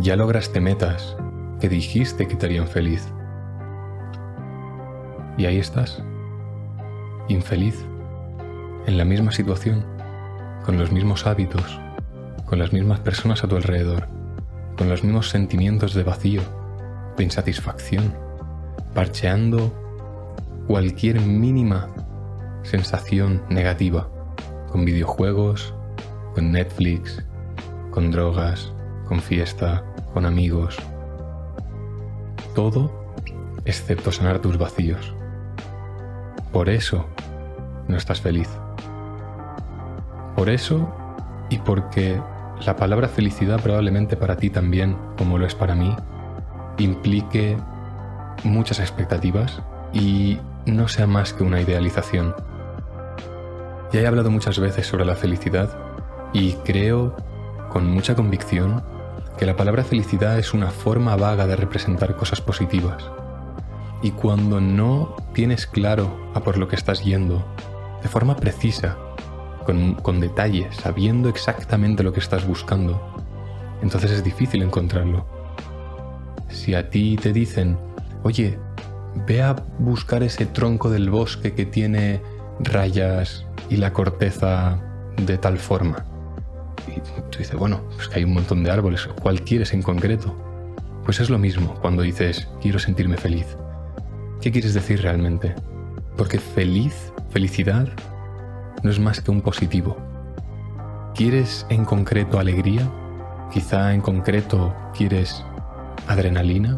Ya lograste metas que dijiste que te harían feliz. Y ahí estás, infeliz, en la misma situación, con los mismos hábitos, con las mismas personas a tu alrededor, con los mismos sentimientos de vacío, de insatisfacción, parcheando cualquier mínima sensación negativa, con videojuegos, con Netflix, con drogas, con fiesta, con amigos. Todo excepto sanar tus vacíos. Por eso no estás feliz. Por eso y porque la palabra felicidad probablemente para ti también, como lo es para mí, implique muchas expectativas y no sea más que una idealización. Ya he hablado muchas veces sobre la felicidad y creo con mucha convicción que la palabra felicidad es una forma vaga de representar cosas positivas. Y cuando no tienes claro a por lo que estás yendo, de forma precisa, con, con detalle, sabiendo exactamente lo que estás buscando, entonces es difícil encontrarlo. Si a ti te dicen, oye, ve a buscar ese tronco del bosque que tiene rayas y la corteza de tal forma. Y tú dices, bueno, pues que hay un montón de árboles, ¿cuál quieres en concreto? Pues es lo mismo cuando dices, quiero sentirme feliz. ¿Qué quieres decir realmente? Porque feliz, felicidad, no es más que un positivo. ¿Quieres en concreto alegría? Quizá en concreto quieres adrenalina,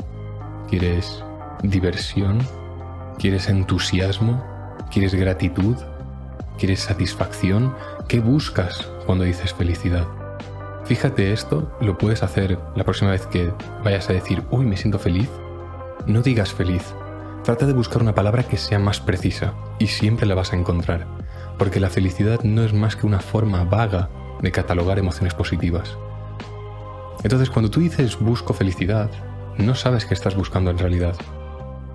quieres diversión, quieres entusiasmo, quieres gratitud, quieres satisfacción. ¿Qué buscas cuando dices felicidad? Fíjate esto, lo puedes hacer la próxima vez que vayas a decir, uy, me siento feliz. No digas feliz. Trata de buscar una palabra que sea más precisa y siempre la vas a encontrar, porque la felicidad no es más que una forma vaga de catalogar emociones positivas. Entonces, cuando tú dices busco felicidad, no sabes qué estás buscando en realidad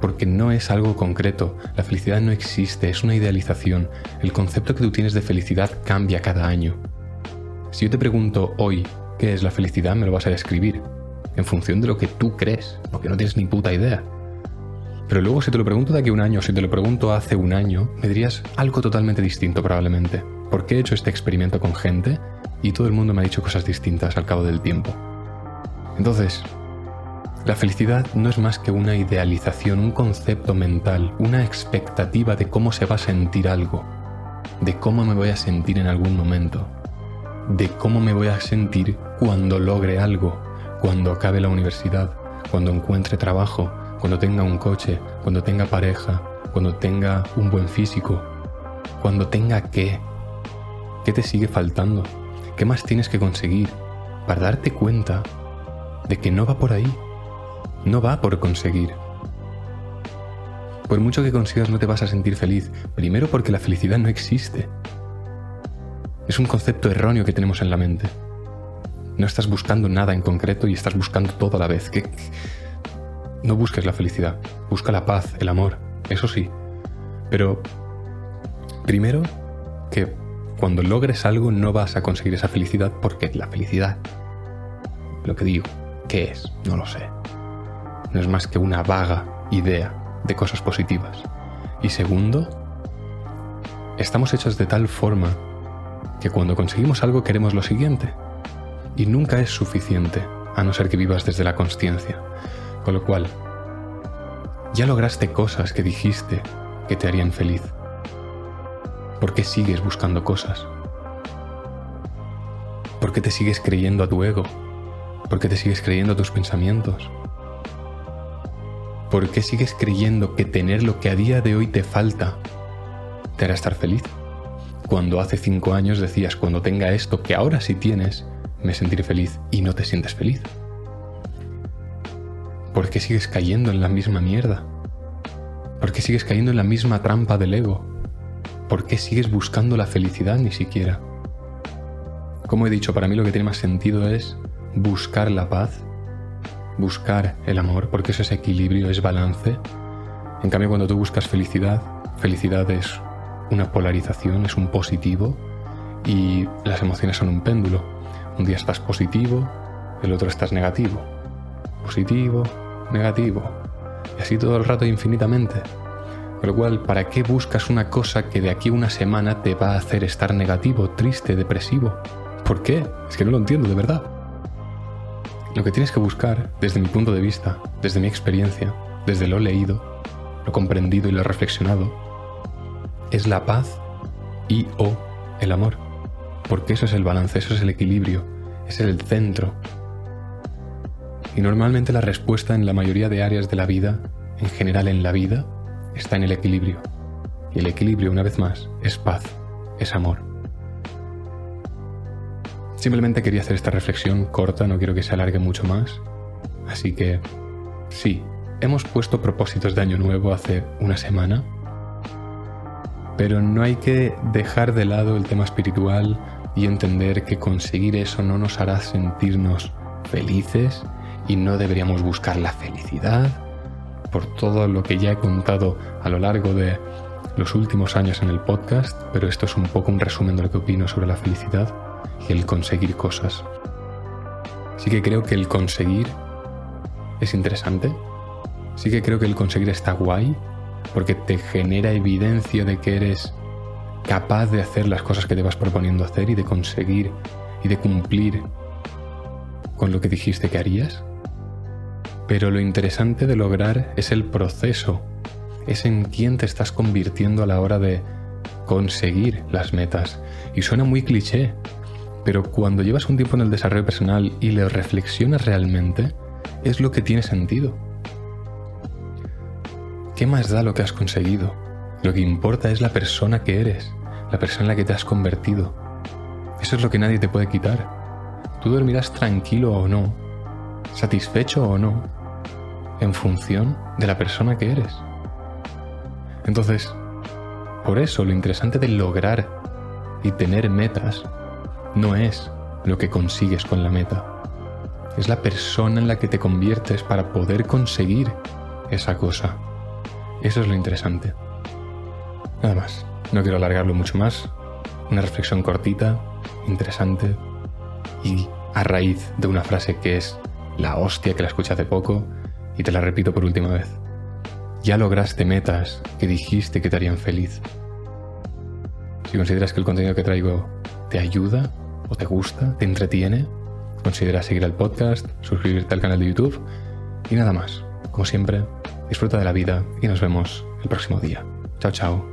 porque no es algo concreto. La felicidad no existe, es una idealización. El concepto que tú tienes de felicidad cambia cada año. Si yo te pregunto hoy qué es la felicidad, me lo vas a describir, en función de lo que tú crees, porque no tienes ni puta idea. Pero luego si te lo pregunto de aquí a un año, si te lo pregunto hace un año, me dirías algo totalmente distinto probablemente. Porque he hecho este experimento con gente y todo el mundo me ha dicho cosas distintas al cabo del tiempo. Entonces, la felicidad no es más que una idealización, un concepto mental, una expectativa de cómo se va a sentir algo, de cómo me voy a sentir en algún momento, de cómo me voy a sentir cuando logre algo, cuando acabe la universidad, cuando encuentre trabajo, cuando tenga un coche, cuando tenga pareja, cuando tenga un buen físico, cuando tenga qué. ¿Qué te sigue faltando? ¿Qué más tienes que conseguir para darte cuenta de que no va por ahí? No va por conseguir. Por mucho que consigas no te vas a sentir feliz, primero porque la felicidad no existe. Es un concepto erróneo que tenemos en la mente. No estás buscando nada en concreto y estás buscando todo a la vez. No busques la felicidad, busca la paz, el amor, eso sí. Pero primero que cuando logres algo no vas a conseguir esa felicidad porque la felicidad, lo que digo, ¿qué es? No lo sé no es más que una vaga idea de cosas positivas. Y segundo, estamos hechos de tal forma que cuando conseguimos algo queremos lo siguiente. Y nunca es suficiente, a no ser que vivas desde la consciencia. Con lo cual, ya lograste cosas que dijiste que te harían feliz. ¿Por qué sigues buscando cosas? ¿Por qué te sigues creyendo a tu ego? ¿Por qué te sigues creyendo a tus pensamientos? ¿Por qué sigues creyendo que tener lo que a día de hoy te falta te hará estar feliz? Cuando hace cinco años decías, cuando tenga esto que ahora sí tienes, me sentiré feliz y no te sientes feliz. ¿Por qué sigues cayendo en la misma mierda? ¿Por qué sigues cayendo en la misma trampa del ego? ¿Por qué sigues buscando la felicidad ni siquiera? Como he dicho, para mí lo que tiene más sentido es buscar la paz buscar el amor, porque es equilibrio, es balance. En cambio, cuando tú buscas felicidad, felicidad es una polarización, es un positivo y las emociones son un péndulo. Un día estás positivo el otro estás negativo. Positivo, negativo. Y así todo el rato infinitamente. Con lo cual, ¿para qué buscas una cosa que de aquí a una semana te va a hacer estar negativo, triste, depresivo? ¿Por qué? Es que no lo entiendo de verdad. Lo que tienes que buscar, desde mi punto de vista, desde mi experiencia, desde lo leído, lo comprendido y lo reflexionado, es la paz y o el amor. Porque eso es el balance, eso es el equilibrio, es el centro. Y normalmente la respuesta en la mayoría de áreas de la vida, en general en la vida, está en el equilibrio. Y el equilibrio, una vez más, es paz, es amor. Simplemente quería hacer esta reflexión corta, no quiero que se alargue mucho más. Así que, sí, hemos puesto propósitos de año nuevo hace una semana, pero no hay que dejar de lado el tema espiritual y entender que conseguir eso no nos hará sentirnos felices y no deberíamos buscar la felicidad por todo lo que ya he contado a lo largo de los últimos años en el podcast, pero esto es un poco un resumen de lo que opino sobre la felicidad el conseguir cosas. Sí que creo que el conseguir es interesante. Sí que creo que el conseguir está guay porque te genera evidencia de que eres capaz de hacer las cosas que te vas proponiendo hacer y de conseguir y de cumplir con lo que dijiste que harías. Pero lo interesante de lograr es el proceso, es en quién te estás convirtiendo a la hora de conseguir las metas. Y suena muy cliché, pero cuando llevas un tiempo en el desarrollo personal y le reflexionas realmente, es lo que tiene sentido. ¿Qué más da lo que has conseguido? Lo que importa es la persona que eres, la persona en la que te has convertido. Eso es lo que nadie te puede quitar. Tú dormirás tranquilo o no, satisfecho o no, en función de la persona que eres. Entonces, por eso lo interesante de lograr y tener metas no es lo que consigues con la meta. Es la persona en la que te conviertes para poder conseguir esa cosa. Eso es lo interesante. Nada más. No quiero alargarlo mucho más. Una reflexión cortita, interesante y a raíz de una frase que es la hostia que la escuché hace poco y te la repito por última vez. Ya lograste metas que dijiste que te harían feliz. Si consideras que el contenido que traigo te ayuda o te gusta, te entretiene, considera seguir el podcast, suscribirte al canal de YouTube y nada más. Como siempre, disfruta de la vida y nos vemos el próximo día. Chao, chao.